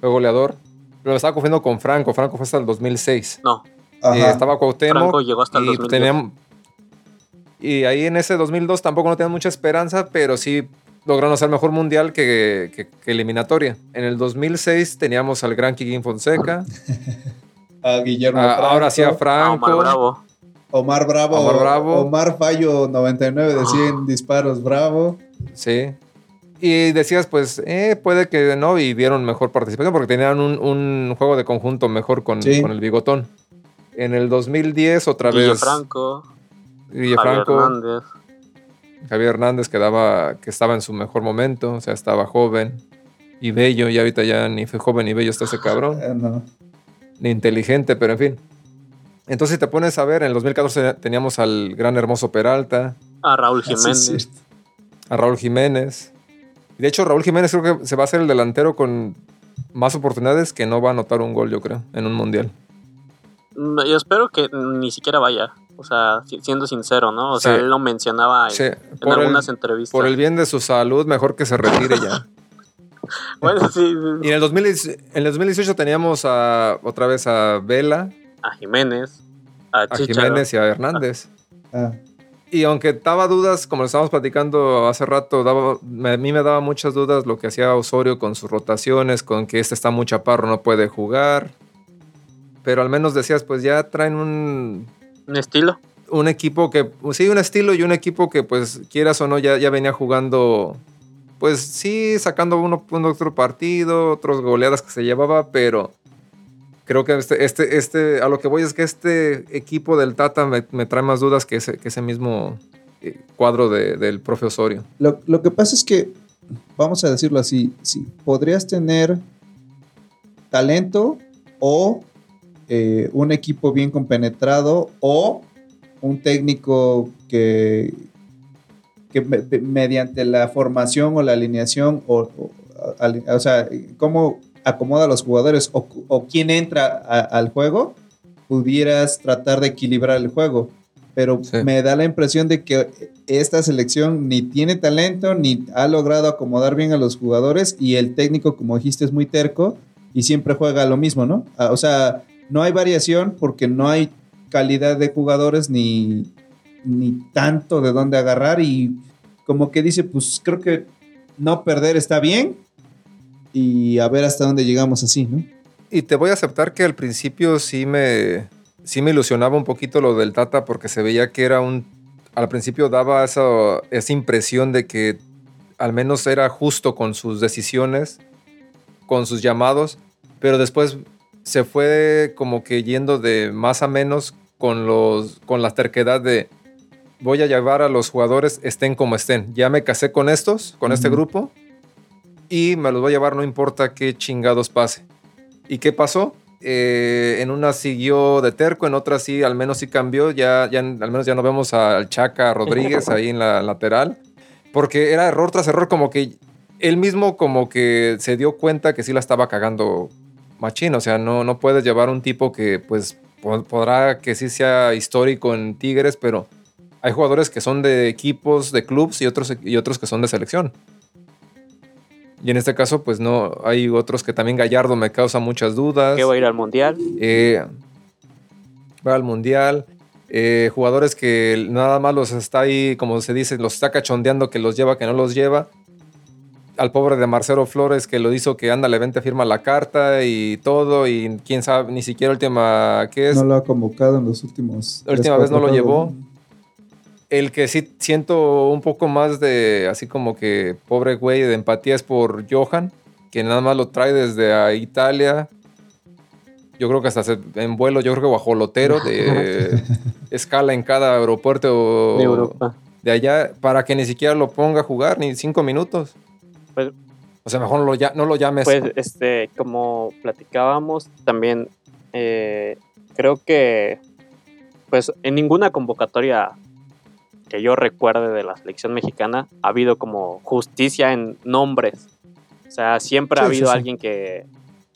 fue goleador. Pero me estaba confundiendo con Franco. Franco fue hasta el 2006. no, Ajá. Eh, estaba Cuauhtémoc. Franco llegó hasta el y 2010. teníamos- y ahí en ese 2002 tampoco no tenían mucha esperanza, pero sí lograron hacer mejor mundial que, que- que eliminatoria. En el 2006 teníamos al gran Kikín Fonseca. a Guillermo a- Franco, ahora sí a Ah, Franco. Omar Bravo. Omar Bravo. Omar Bravo. Omar Fallo 99 de 100 disparos, Bravo. Sí. Y decías, pues, eh, puede que no, y dieron mejor participación porque tenían un, un juego de conjunto mejor con, Sí. con el bigotón. En el 2010, otra Guille vez. Franco. Guille Javier Franco. Hernández. Javier Hernández que, daba, que estaba en su mejor momento, o sea, estaba joven y bello, y ahorita ya ni fue joven ni bello está ese cabrón, no. ni inteligente, pero en fin. Entonces, si te pones a ver, en el 2014 teníamos al gran hermoso Peralta, A Raúl es Jiménez. a Raúl Jiménez. De hecho, Raúl Jiménez creo que se va a ser el delantero con más oportunidades que no va a anotar un gol, yo creo, en un mundial. Mm, Yo espero que ni siquiera vaya. O sea, si- siendo sincero, ¿no? O sea, él lo mencionaba en, Sí, en por, el, algunas entrevistas. por el bien de su salud, mejor que se retire ya. Bueno, sí, Y en el, 2010 en el 2018 teníamos a, otra vez a Vela, a Jiménez, a, a. Jiménez y a Hernández. Ah, Y aunque daba dudas, como lo estábamos platicando hace rato, daba, me- a mí me daba muchas dudas lo que hacía Osorio con sus rotaciones, con que este está muy chaparro, no puede jugar. Pero al menos decías, pues ya traen un, Un estilo. un equipo que, pues sí, un estilo y un equipo que, pues quieras o no, ya, ya venía jugando, pues sí, sacando uno, un otro partido, otras goleadas que se llevaba, pero creo que este, este, este, a lo que voy es que este equipo del Tata me, me trae más dudas que ese, que ese mismo eh, cuadro de- del profe Osorio. Lo, lo que pasa es que, vamos a decirlo así, si podrías tener talento o eh, un equipo bien compenetrado o un técnico que, que me- me- mediante la formación o la alineación o, o- sea, cómo acomoda a los jugadores o, o quién entra a- al juego, pudieras tratar de equilibrar el juego. Pero Sí. me da la impresión de que esta selección ni tiene talento, ni ha logrado acomodar bien a los jugadores y el técnico, como dijiste, es muy terco y siempre juega lo mismo, ¿no? Ah, O sea, no hay variación porque no hay calidad de jugadores ni, ni tanto de dónde agarrar y como que dice, pues creo que no perder está bien y a ver hasta dónde llegamos así, ¿no? Y te voy a aceptar que al principio sí me, sí me ilusionaba un poquito lo del Tata porque se veía que era un... Al principio daba esa, esa impresión de que al menos era justo con sus decisiones, con sus llamados, pero después se fue como que yendo de más a menos con, los, con la terquedad de voy a llevar a los jugadores estén como estén. Ya me casé con estos, con este grupo, y me los voy a llevar no importa qué chingados pase. ¿Y qué pasó? Eh, en una siguió de terco, en otra sí, al menos sí cambió. Ya, ya al menos ya no vemos al Chaca Rodríguez ahí en la lateral. Porque era error tras error, como que él mismo como que se dio cuenta que sí la estaba cagando machín. O sea, no, no puedes llevar un tipo que pues po- podrá que sí sea histórico en Tigres, pero hay jugadores que son de equipos, de clubs y otros, y otros que son de selección. Y en este caso, pues no, hay otros que también Gallardo me causa muchas dudas. Que va a ir al mundial. Eh, va al mundial. Eh, jugadores que nada más los está ahí, como se dice, los está cachondeando que los lleva, que no los lleva. Al pobre de Marcelo Flores que lo hizo que anda, le vente, firma la carta y todo. Y quién sabe, ni siquiera última, ¿qué es? No lo ha convocado en los últimos. La última vez no lo llevó. El que sí siento un poco más de, así como que pobre güey, de empatía es por Johan, que nada más lo trae desde a Italia. Yo creo que hasta en vuelo, yo creo que guajolotero, de escala en cada aeropuerto de Europa. de allá, para que ni siquiera lo ponga a jugar, ni cinco minutos. Pues- o sea, mejor no lo, no lo llames. Pues, este, como platicábamos, también eh, creo que, pues, en ninguna convocatoria que yo recuerde de la selección mexicana ha habido como justicia en nombres. O sea, siempre ha habido sí, sí. alguien que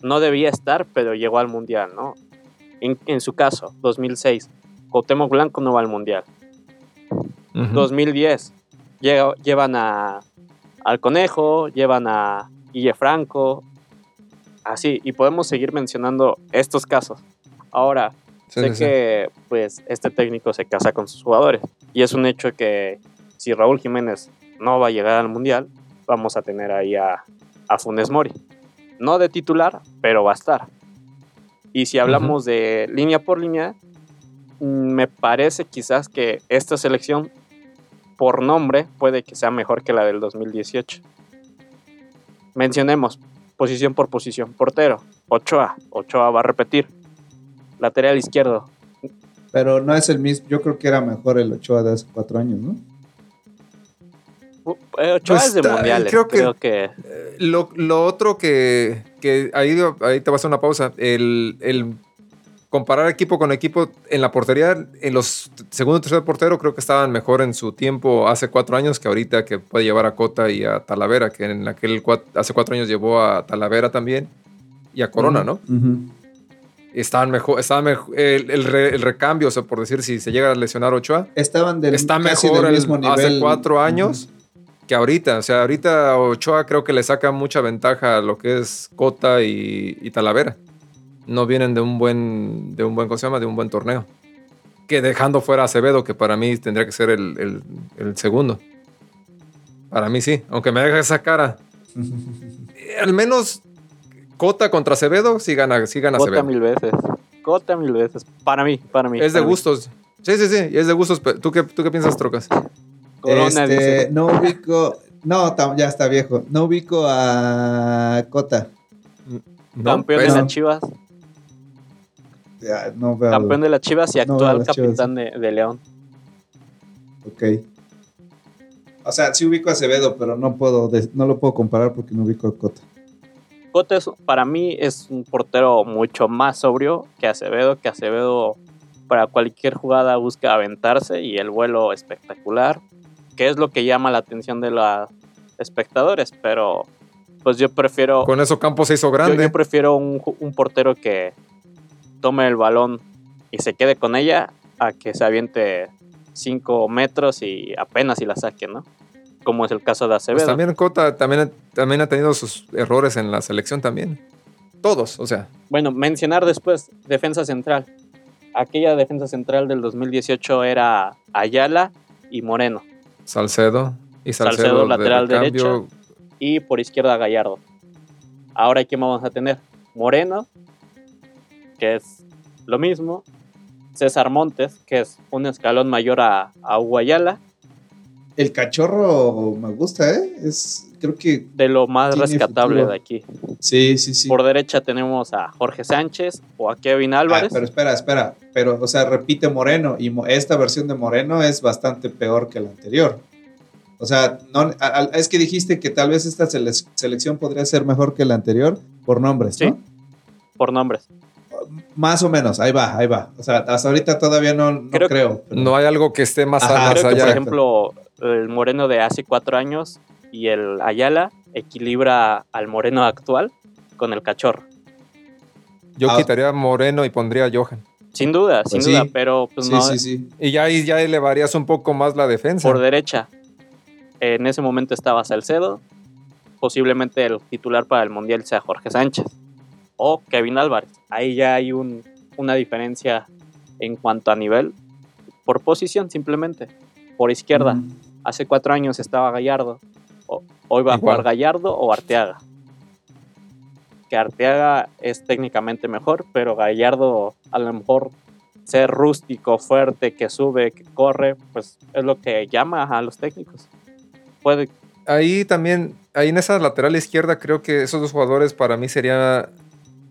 no debía estar, pero llegó al mundial, ¿no? En, en su caso, 2006, Cuauhtémoc Blanco no va al mundial. Ujú. 2010 llega- llevan a, al Conejo, llevan a Guille Franco, así, y podemos seguir mencionando estos casos. Ahora, Sí, sé sí, que pues este técnico se casa con sus jugadores y es un hecho que si Raúl Jiménez no va a llegar al Mundial, vamos a tener ahí a, a Funes Mori. No de titular, pero va a estar. Y si hablamos de línea por línea, mm, me parece quizás que esta selección por nombre puede que sea mejor que la del 2018. Mencionemos posición por posición. Portero, Ochoa. Ochoa va a repetir. Lateral izquierdo, Pero no es el mismo. Yo creo que era mejor el Ochoa de hace cuatro años, ¿no? Uh, eh, Ochoa Pues es de está- mundiales. creo que- Creo que, Eh, Lo, lo otro que, que ahí, ahí te vas a una pausa, el, el comparar equipo con equipo en la portería, en los segundo y tercer portero creo que estaban mejor en su tiempo hace cuatro años que ahorita que puede llevar a Cota y a Talavera, que en aquel cua- hace cuatro años llevó a Talavera también y a Corona, ¿no? Estaban mejor, estaban mejor el, el re- el recambio, o sea, por decir, si se llega a lesionar Ochoa, Estaban del, está casi mejor del el- mismo nivel. hace cuatro años que ahorita. O sea, ahorita Ochoa creo que le saca mucha ventaja a lo que es Cota y, y Talavera. No vienen de un buen, de un buen, ¿cómo se llama? De un buen torneo. Que dejando fuera a Acevedo, que para mí tendría que ser el, el- el segundo. Para mí sí, aunque me deja esa cara. Al menos Cota contra Acevedo sí gana, sí gana Cota Acevedo. mil veces. Cota mil veces. Para mí, para mí. Es de mí. gustos. Sí, sí, sí, es de gustos. pero ¿Tú qué, tú qué piensas, Trocas? Corona Este, dice. no ubico. No, tam- ya está viejo. No ubico a Cota. ¿No? Campeón de las Chivas. Ya, no veo. Campeón de las Chivas y actual capitán de, de León. Ok. O sea, sí ubico a Acevedo, pero no puedo, no lo puedo comparar porque no ubico a Cota. Cota es- para mí es un portero mucho más sobrio que Acevedo, que Acevedo para cualquier jugada busca aventarse y el vuelo espectacular, que es lo que llama la atención de los espectadores, pero pues yo prefiero Con eso Campos se hizo yo, grande. yo prefiero un, un portero que tome el balón y se quede con ella a que se aviente 5 metros y apenas si la saque, ¿no? Como es el caso de Pues Acevedo. también Cota también, también ha tenido sus errores en la selección también. Todos, o sea. Bueno, mencionar después defensa central. Aquella defensa central del 2018 era Ayala y Moreno. Salcedo y Salcedo, Salcedo, lateral derecho. Y por izquierda Gallardo. Ahora, ¿quién vamos a tener? Moreno, que es lo mismo. César Montes, que es un escalón mayor a, a. El cachorro me gusta, ¿eh? Es, creo que De lo más rescatable futuro. de aquí. sí, sí, sí. Por derecha tenemos a Jorge Sánchez o a Kevin Ah, Álvarez. pero espera, espera. Pero, o sea, repite Moreno. Y esta versión de Moreno es bastante peor que la anterior. O sea, no, a- a- es que dijiste que tal vez esta sele- selección podría ser mejor que la anterior por nombres, Sí. ¿no? por nombres. Más o menos, ahí va, ahí va. O sea, hasta ahorita todavía no, no Creo- creo. pero- No hay algo que esté más, Ajá, más Creo que, allá. por ejemplo, el Moreno de hace cuatro años y el Ayala equilibra al Moreno actual con el cachorro. Yo Ah. quitaría a Moreno y pondría a Johan. Sin duda, Pues sin sí. duda, pero pues sí, no, sí, sí. Y ya ahí ya elevarías un poco más la defensa. por derecha. En ese momento estaba Salcedo. Posiblemente el titular para el Mundial sea Jorge Sánchez o Kevin Álvarez. Ahí ya hay un- una diferencia en cuanto a nivel por posición simplemente. Por izquierda, hace cuatro años estaba Gallardo. O- hoy va a jugar Gallardo o Arteaga. Que Arteaga es técnicamente mejor, pero Gallardo a lo mejor ser rústico, fuerte, que sube, que corre, pues es lo que llama a los técnicos. Puede, Ahí también, ahí en esa lateral izquierda, creo que esos dos jugadores para mí sería.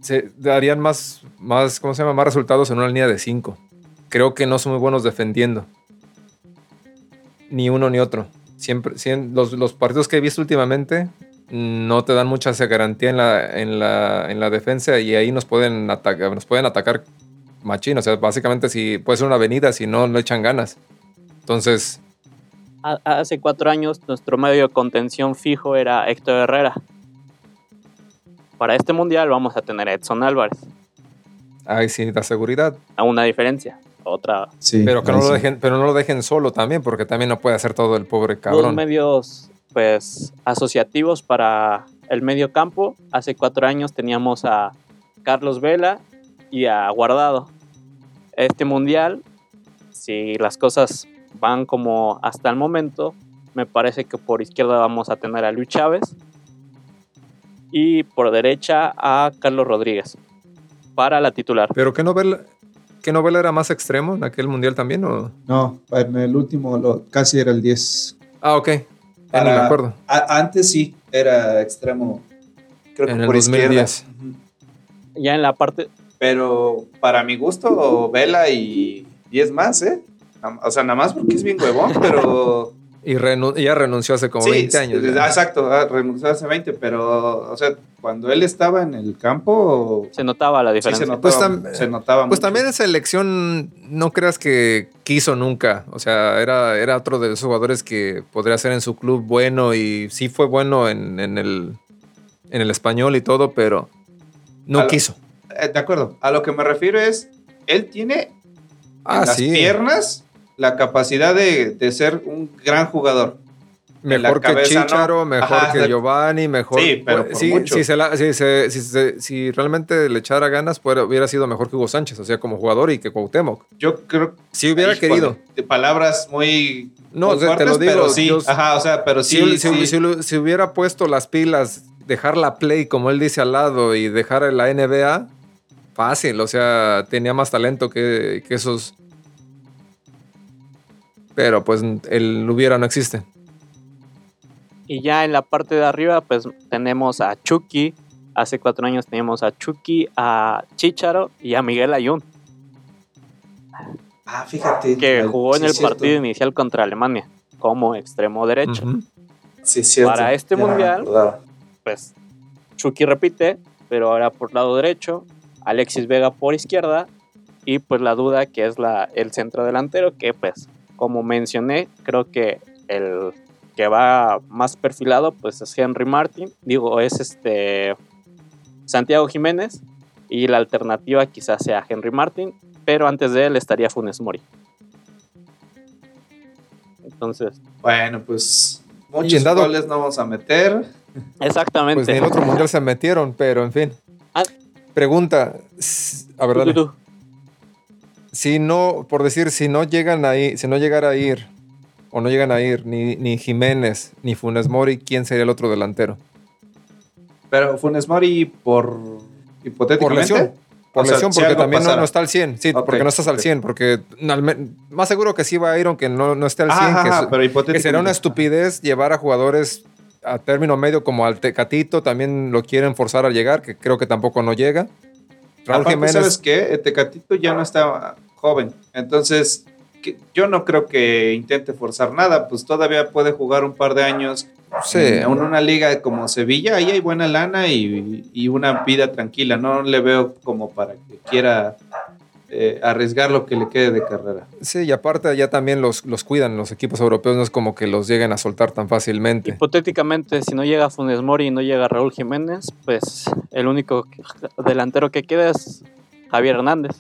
Se darían más, más, ¿cómo se llama? Más resultados en una línea de cinco. Creo que no son muy buenos defendiendo. Ni uno ni otro. Siempre, siem- los, los partidos que he visto últimamente no te dan mucha garantía en la, en la, en la defensa y ahí nos pueden atacar, nos pueden atacar machín. O sea, básicamente si puede ser una avenida, si no, no echan ganas. Entonces, hace cuatro años nuestro medio de contención fijo era Héctor Herrera. Para este mundial vamos a tener a Edson Álvarez. ahí sí da seguridad. A una diferencia. Otra, Sí, Pero que no lo sí. dejen, pero no lo dejen solo también, porque también no puede hacer todo el pobre dos cabrón. medios pues asociativos para el medio campo. Hace cuatro años teníamos a Carlos Vela y a Guardado. Este mundial, si las cosas van como hasta el momento, me parece que por izquierda vamos a tener a Luis Chávez y por derecha a Carlos Rodríguez para la titular. Pero ¿qué novela, qué novela era más extremo en aquel mundial también? O? No, en el último lo- casi era el 10. Ah, ok. Ya ni Para- me acuerdo. A- antes sí, era extremo. Creo que En el por izquierda. 2010. Ujú. Ya en la parte, Pero para mi gusto, Vela y 10 más, ¿eh? O sea, nada más porque es bien huevón, pero. Y renu- ella renunció hace como sí, 20 años. sí. Exacto, ah, renunció hace 20, pero, o sea, cuando él estaba en el campo, se notaba la sí diferencia. se notaba, Pues tam- se notaba Pues mucho. también en selección no creas que quiso nunca. O sea, era, era otro de esos jugadores que podría ser en su club bueno y sí fue bueno en, en el, en el español y todo, pero no lo- quiso. Eh, de acuerdo, a lo que me refiero es, él tiene Ah, en las sí. piernas la capacidad de, de ser un gran jugador. Mejor que cabeza, ¿no? Chicharo, mejor Ajá, que de- Giovanni, mejor. Sí, pero por sí, mucho. si, se la- si se- si se- si realmente le echara ganas, hubiera sido mejor que Hugo Sánchez, o sea, como jugador y que Cuauhtémoc. Yo creo Si hubiera querido. De palabras muy. No, muy te lo digo, Pero sí, yo- ajá, o sea, pero sí. si- sí. si hubiera puesto las pilas, dejar la play, como él dice al lado, y dejar la NBA, fácil, o sea, tenía más talento que, que esos. Pero pues el hubiera no existe. Y ya en la parte de arriba, pues tenemos a Chucky. Hace cuatro años teníamos a Chucky, a Chicharo y a Miguel Ayun, Ah, fíjate. que jugó en sí, el cierto. partido inicial contra Alemania como extremo derecho. Ujú. Sí, es cierto. Para este Ya mundial. Pues Chucky repite, pero ahora por lado derecho, Alexis Vega por izquierda y pues la duda que es la, el centro delantero, que pues como mencioné, creo que el que va más perfilado pues es Henry Martin, digo, es este Santiago Jiménez y la alternativa quizás sea Henry Martin, pero antes de él estaría Funes Mori. Entonces, Bueno, pues muchos dado- goles no vamos a meter. exactamente. Pues en otro mundial se metieron, pero en fin. Ah. Pregunta, a ver, dale. Si no, por decir, si no llegan ahí, si no llegara a ir, o no llegan a ir ni, ni Jiménez ni Funes Mori, ¿quién sería el otro delantero? Pero Funes Mori por Por hipotéticamente. lesión. Por O lesión, si porque también no, está al 100. Sí, porque no estás al ok. 100. Porque más seguro que sí va a ir, aunque no, no esté al 100. Ajá, que, ajá, pero que será una estupidez llevar a jugadores a término medio como al Tecatito. También lo quieren forzar a llegar, que creo que tampoco no llega. Raúl Aparte, Jiménez. ¿sabes qué? Tecatito ya no está joven. Entonces, que- yo no creo que intente forzar nada. Pues todavía puede jugar un par de años Sí. en una liga como Sevilla. Ahí hay buena lana y, y una vida tranquila. No le veo como para que quiera eh, arriesgar lo que le quede de carrera. Sí, y aparte ya también los, los cuidan los equipos europeos, no es como que los lleguen a soltar tan fácilmente. Hipotéticamente, si no llega Funes Mori y no llega Raúl Jiménez, pues el único delantero que queda es Javier Hernández.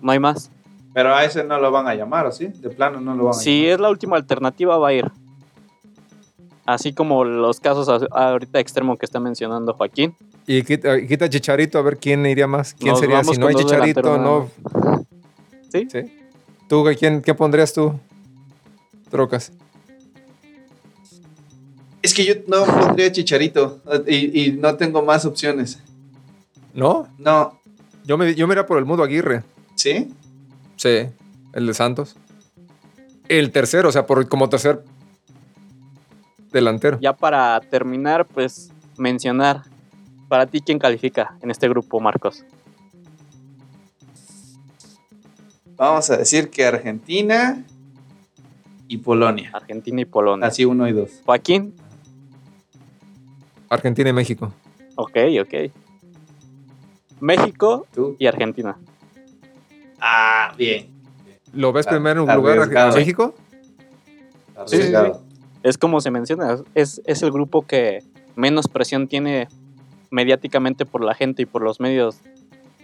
No hay más. Pero a ese no lo van a llamar, ¿o sí? De plano no lo van a Si llamar. es la última alternativa, va a ir. Así como los casos ahorita extremo que está mencionando Joaquín. Y quita, quita Chicharito a ver quién iría más. ¿Quién Nos sería? vamos Si no hay Chicharito, no. ¿Sí? ¿Tú güey, quién, qué pondrías tú? Trocas. Es que yo no pondría Chicharito y, y no tengo más opciones. ¿No? No, Yo me, yo me iría por el Mudo Aguirre. ¿sí? Sí, el de Santos. El tercero, o sea, por, como tercer delantero. Ya para terminar, pues mencionar para ti quién califica en este grupo, Marcos. Vamos a decir que Argentina y Polonia. Argentina y Polonia. Así uno y dos. Joaquín, Argentina y México. ok, ok. México ¿Tú? y Argentina. Ah, bien. ¿Lo ves primero en un lugar México? Sí, sí, sí. Es como se menciona, es, es el grupo que menos presión tiene mediáticamente por la gente y por los medios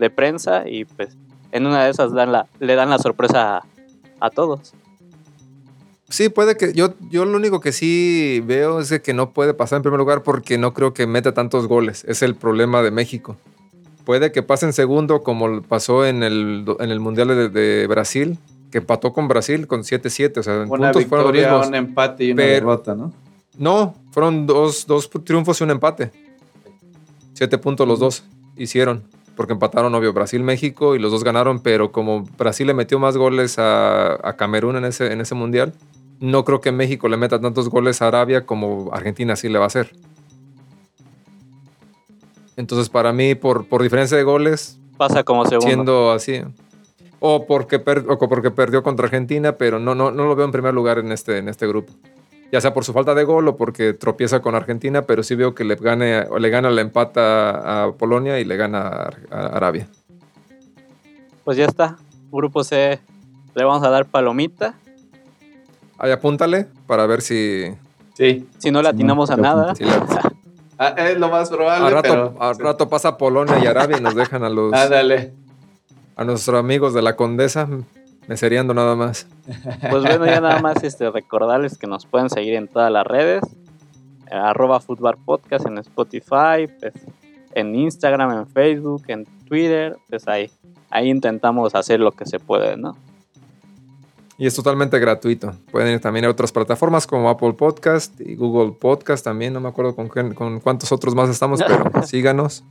de prensa y pues en una de esas le dan la sorpresa a, todos. Sí, puede que. Yo, yo lo único que sí veo es que no puede pasar en primer lugar porque no creo que meta tantos goles. Es el problema de México. Puede que pase en segundo, como pasó en el, en el Mundial de Brasil, que empató con Brasil con 7-7. O sea, en Una puntos fueron los victoria, mismos. un empate y una Pero- derrota, ¿no? No, fueron dos, dos triunfos y un empate. Siete puntos los dos hicieron. Porque empataron, obvio, Brasil-México y los dos ganaron, pero como Brasil le metió más goles a, a Camerún en ese, en ese mundial, no creo que México le meta tantos goles a Arabia como Argentina sí le va a hacer. Entonces, para mí, por, por diferencia de goles, Pasa como segundo. siendo así. O porque, per- o porque perdió contra Argentina, pero no, no, no lo veo en primer lugar en este, en este grupo. Ya sea por su falta de gol o porque tropieza con Argentina, pero sí veo que le, gane, o le gana la empata a Polonia y le gana a, a Arabia. Pues ya está. Grupo C le vamos a dar palomita. Ahí apúntale para ver si, Sí. Si no le atinamos a nada. si la- Ah, es lo más probable, a, rato, pero... a rato pasa Polonia y Arabia y nos dejan a, los, Ándale. A nuestros amigos de la Condesa mesereando nada más. Pues bueno, ya nada más este, recordarles que nos pueden seguir en todas las redes. eh, arroba Footbar Podcast en Spotify, pues, en Instagram, en Facebook, en Twitter. Pues ahí, ahí intentamos hacer lo que se puede, ¿no? Y es totalmente gratuito. Pueden ir también a otras plataformas como Apple Podcast y Google Podcast también. No me acuerdo con, qué- con cuántos otros más estamos, pero síganos.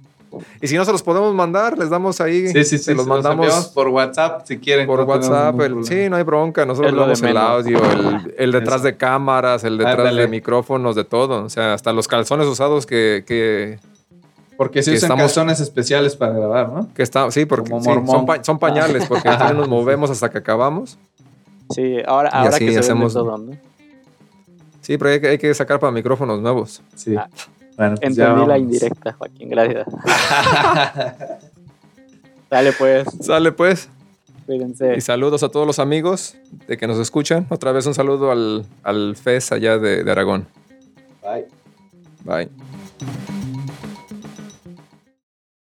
Y si no se los podemos mandar, les damos ahí. Sí, sí, sí. Se los se mandamos enviamos por WhatsApp si quieren. por no WhatsApp. el- sí, no hay bronca. Nosotros de damos el audio, el, el detrás Eso. de cámaras, el detrás Ándale. de micrófonos, de todo. O sea, hasta los calzones usados que, que, Porque se que usan estamos- calzones especiales para grabar, ¿no? que está, sí, porque sí, son, pa- son pañales, porque también nos movemos hasta que acabamos. Sí, ahora, ahora así que se hacemos- vende todo, ¿no? Sí, pero hay que, hay que sacar para micrófonos nuevos. Sí. Ah. Bueno, pues ya Entendí la indirecta, Joaquín, gracias. Dale pues, Sale pues. cuídense. Y saludos a todos los amigos de que nos escuchan. Otra vez un saludo al, al FES allá de, de Aragón. Bye. Bye.